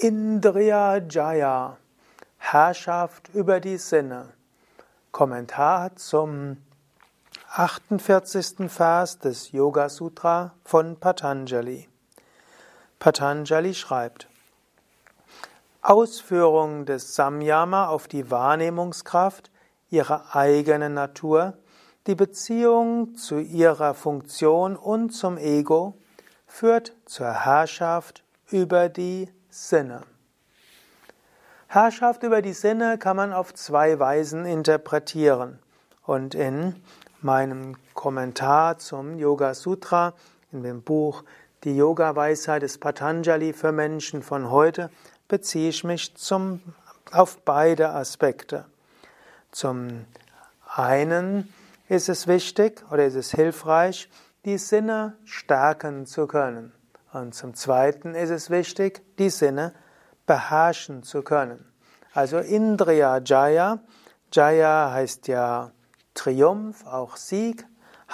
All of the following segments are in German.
Indriya Jaya, Herrschaft über die Sinne. Kommentar zum 48. Vers des Yoga Sutra von Patanjali. Patanjali schreibt, Ausführung des Samyama auf die Wahrnehmungskraft, ihre eigene Natur, die Beziehung zu ihrer Funktion und zum Ego führt zur Herrschaft über die Sinne. Herrschaft über die Sinne kann man auf zwei Weisen interpretieren. Und in meinem Kommentar zum Yoga Sutra, in dem Buch Die Yoga-Weisheit des Patanjali für Menschen von heute, beziehe ich mich zum, auf beide Aspekte. Zum einen ist es wichtig oder ist es hilfreich, die Sinne stärken zu können. Und zum Zweiten ist es wichtig, die Sinne beherrschen zu können. Also Indriya Jaya. Jaya heißt ja Triumph, auch Sieg,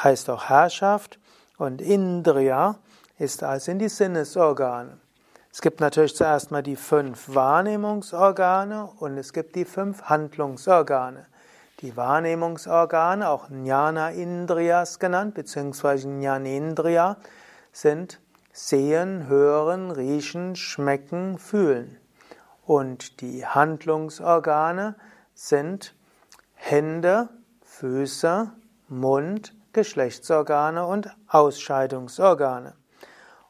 heißt auch Herrschaft. Und Indriya ist also in die Sinnesorgane. Es gibt natürlich zuerst mal die fünf Wahrnehmungsorgane und es gibt die fünf Handlungsorgane. Die Wahrnehmungsorgane, auch Jnana Indriyas genannt, beziehungsweise Jnanendriya, sind Sehen, Hören, Riechen, Schmecken, Fühlen. Und die Handlungsorgane sind Hände, Füße, Mund, Geschlechtsorgane und Ausscheidungsorgane.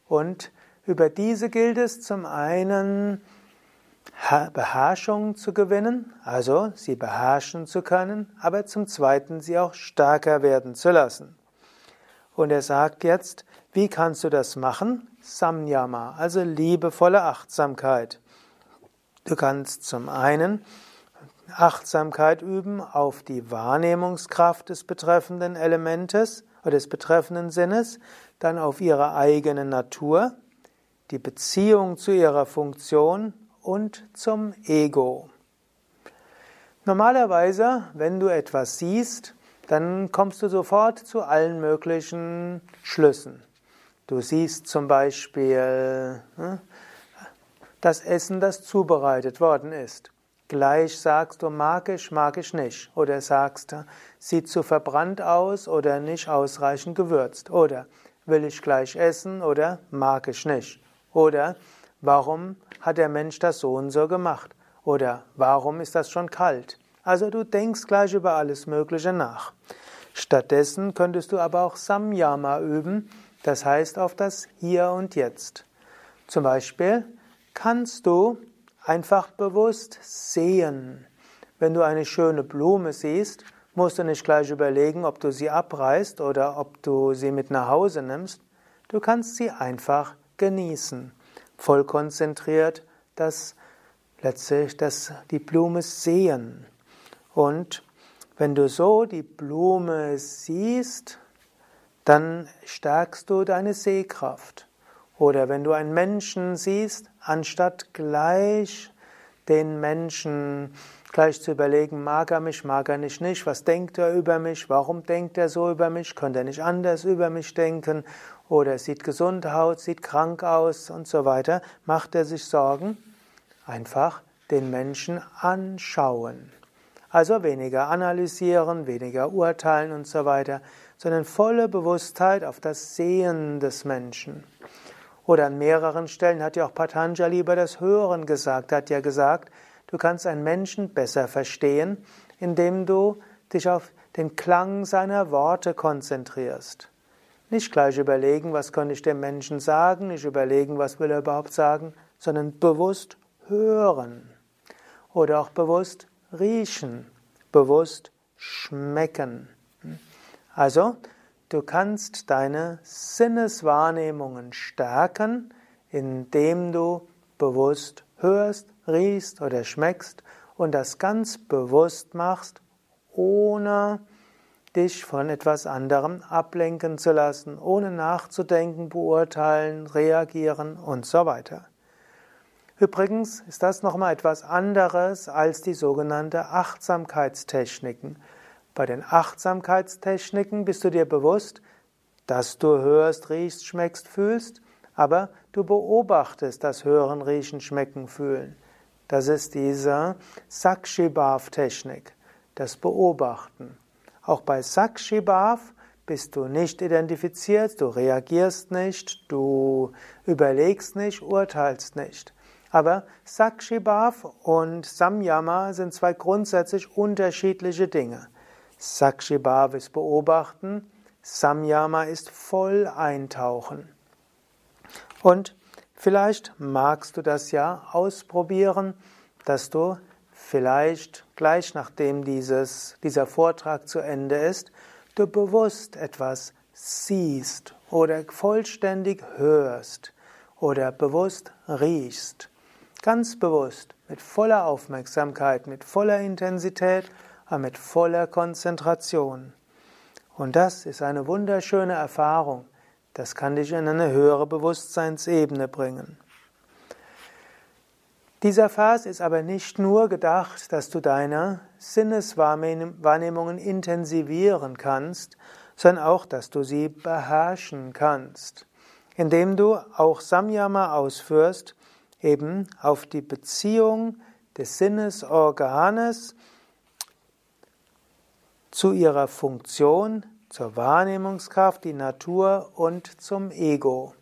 Und über diese gilt es zum einen Beherrschung zu gewinnen, also sie beherrschen zu können, aber zum zweiten sie auch stärker werden zu lassen. Und er sagt jetzt, wie kannst du das machen? Samyama, also liebevolle Achtsamkeit. Du kannst zum einen Achtsamkeit üben auf die Wahrnehmungskraft des betreffenden Elementes oder des betreffenden Sinnes, dann auf ihre eigene Natur, die Beziehung zu ihrer Funktion und zum Ego. Normalerweise, wenn du etwas siehst, dann kommst du sofort zu allen möglichen Schlüssen. Du siehst zum Beispiel hm, das Essen, das zubereitet worden ist. Gleich sagst du, mag ich, mag ich nicht. Oder sagst, sieht zu verbrannt aus oder nicht ausreichend gewürzt. Oder will ich gleich essen oder mag ich nicht. Oder warum hat der Mensch das so und so gemacht? Oder warum ist das schon kalt? Also du denkst gleich über alles Mögliche nach. Stattdessen könntest du aber auch Samyama üben, das heißt auf das Hier und Jetzt. Zum Beispiel kannst du einfach bewusst sehen. Wenn du eine schöne Blume siehst, musst du nicht gleich überlegen, ob du sie abreißt oder ob du sie mit nach Hause nimmst. Du kannst sie einfach genießen, voll konzentriert, dass letztlich dass die Blume sehen. Und wenn du so die Blume siehst, dann stärkst du deine Sehkraft. Oder wenn du einen Menschen siehst, anstatt gleich den Menschen gleich zu überlegen, mag er mich, mag er nicht nicht, was denkt er über mich, warum denkt er so über mich, könnte er nicht anders über mich denken, oder er sieht gesund aus, sieht krank aus und so weiter, macht er sich Sorgen, einfach den Menschen anschauen. Also weniger analysieren, weniger urteilen und so weiter, sondern volle Bewusstheit auf das Sehen des Menschen. Oder an mehreren Stellen hat ja auch Patanjali über das Hören gesagt, hat ja gesagt, du kannst einen Menschen besser verstehen, indem du dich auf den Klang seiner Worte konzentrierst. Nicht gleich überlegen, was könnte ich dem Menschen sagen, nicht überlegen, was will er überhaupt sagen, sondern bewusst hören. Oder auch bewusst riechen, bewusst schmecken. Also, du kannst deine Sinneswahrnehmungen stärken, indem du bewusst hörst, riechst oder schmeckst und das ganz bewusst machst, ohne dich von etwas anderem ablenken zu lassen, ohne nachzudenken, beurteilen, reagieren und so weiter. Übrigens ist das nochmal etwas anderes als die sogenannte Achtsamkeitstechniken. Bei den Achtsamkeitstechniken bist du dir bewusst, dass du hörst, riechst, schmeckst, fühlst, aber du beobachtest das Hören, Riechen, Schmecken, Fühlen. Das ist diese Sakshibhav-Technik, das Beobachten. Auch bei Sakshibhav bist du nicht identifiziert, du reagierst nicht, du überlegst nicht, urteilst nicht. Aber Sakshibhav und Samyama sind zwei grundsätzlich unterschiedliche Dinge. Sakshibhav ist beobachten, Samyama ist voll eintauchen. Und vielleicht magst du das ja ausprobieren, dass du vielleicht gleich nachdem dieses, dieser Vortrag zu Ende ist, du bewusst etwas siehst oder vollständig hörst oder bewusst riechst. Ganz bewusst, mit voller Aufmerksamkeit, mit voller Intensität, aber mit voller Konzentration. Und das ist eine wunderschöne Erfahrung. Das kann dich in eine höhere Bewusstseinsebene bringen. Dieser Vers ist aber nicht nur gedacht, dass du deine Sinneswahrnehmungen intensivieren kannst, sondern auch, dass du sie beherrschen kannst, indem du auch Samyama ausführst, eben auf die Beziehung des Sinnesorganes zu ihrer Funktion, zur Wahrnehmungskraft, die Natur und zum Ego.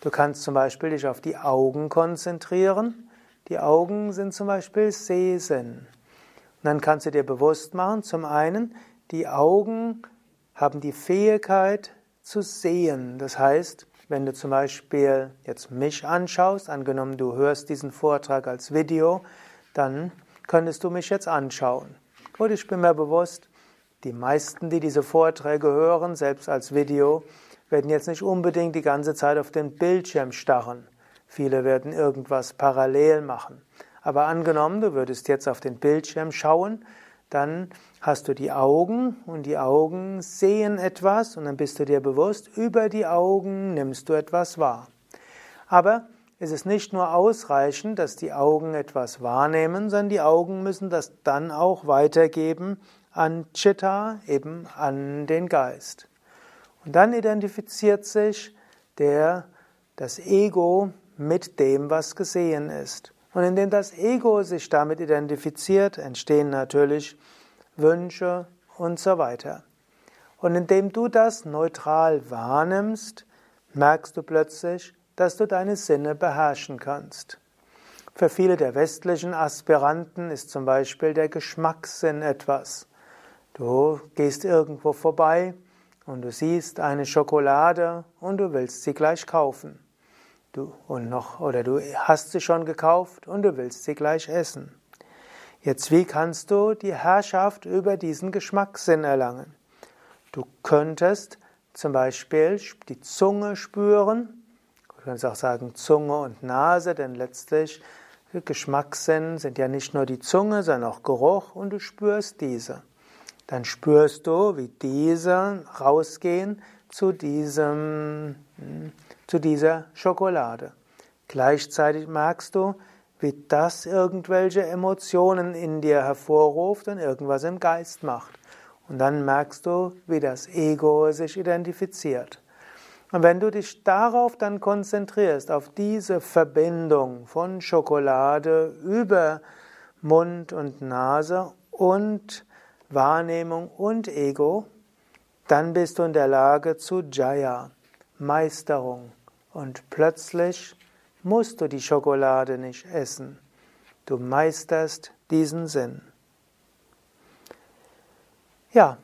Du kannst zum Beispiel dich auf die Augen konzentrieren. Die Augen sind zum Beispiel Sehsinn. Und dann kannst du dir bewusst machen, zum einen, die Augen haben die Fähigkeit zu sehen. Das heißt, wenn du zum Beispiel jetzt mich anschaust, angenommen du hörst diesen Vortrag als Video, dann könntest du mich jetzt anschauen. Und ich bin mir bewusst, die meisten, die diese Vorträge hören, selbst als Video, werden jetzt nicht unbedingt die ganze Zeit auf den Bildschirm starren. Viele werden irgendwas parallel machen. Aber angenommen, du würdest jetzt auf den Bildschirm schauen, dann hast du die Augen und die Augen sehen etwas und dann bist du dir bewusst, über die Augen nimmst du etwas wahr. Aber es ist nicht nur ausreichend, dass die Augen etwas wahrnehmen, sondern die Augen müssen das dann auch weitergeben an Chitta, eben an den Geist. Und dann identifiziert sich der, das Ego mit dem, was gesehen ist. Und indem das Ego sich damit identifiziert, entstehen natürlich Wünsche und so weiter. Und indem du das neutral wahrnimmst, merkst du plötzlich, dass du deine Sinne beherrschen kannst. Für viele der westlichen Aspiranten ist zum Beispiel der Geschmackssinn etwas. Du gehst irgendwo vorbei und du siehst eine Schokolade und du willst sie gleich kaufen. Du, und noch, oder du hast sie schon gekauft und du willst sie gleich essen. Jetzt, wie kannst du die Herrschaft über diesen Geschmackssinn erlangen? Du könntest zum Beispiel die Zunge spüren. Du kannst auch sagen Zunge und Nase, denn letztlich Geschmackssinn sind ja nicht nur die Zunge, sondern auch Geruch und du spürst diese dann spürst du, wie diese rausgehen zu diesem, zu dieser Schokolade. Gleichzeitig merkst du, wie das irgendwelche Emotionen in dir hervorruft und irgendwas im Geist macht. Und dann merkst du, wie das Ego sich identifiziert. Und wenn du dich darauf dann konzentrierst, auf diese Verbindung von Schokolade über Mund und Nase und Wahrnehmung und Ego, dann bist du in der Lage zu Jaya, Meisterung. Und plötzlich musst du die Schokolade nicht essen. Du meisterst diesen Sinn. Ja,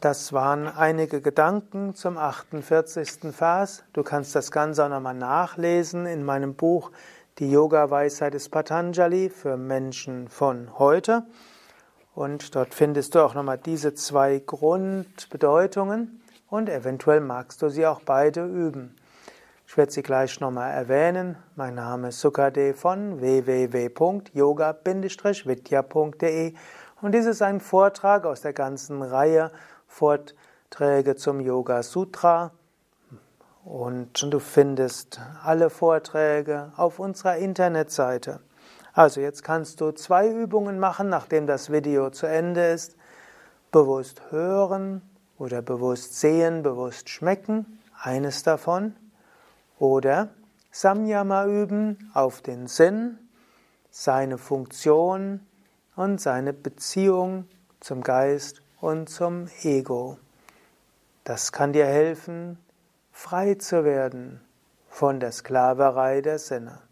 das waren einige Gedanken zum 48. Vers. Du kannst das Ganze auch nochmal nachlesen in meinem Buch Die Yoga-Weisheit des Patanjali für Menschen von heute. Und dort findest du auch nochmal diese zwei Grundbedeutungen und eventuell magst du sie auch beide üben. Ich werde sie gleich nochmal erwähnen. Mein Name ist Sukade von www.yoga-vidya.de und dies ist ein Vortrag aus der ganzen Reihe Vorträge zum Yoga Sutra. Und du findest alle Vorträge auf unserer Internetseite. Also jetzt kannst du zwei Übungen machen, nachdem das Video zu Ende ist. Bewusst hören oder bewusst sehen, bewusst schmecken, eines davon. Oder Samyama üben auf den Sinn, seine Funktion und seine Beziehung zum Geist und zum Ego. Das kann dir helfen, frei zu werden von der Sklaverei der Sinne.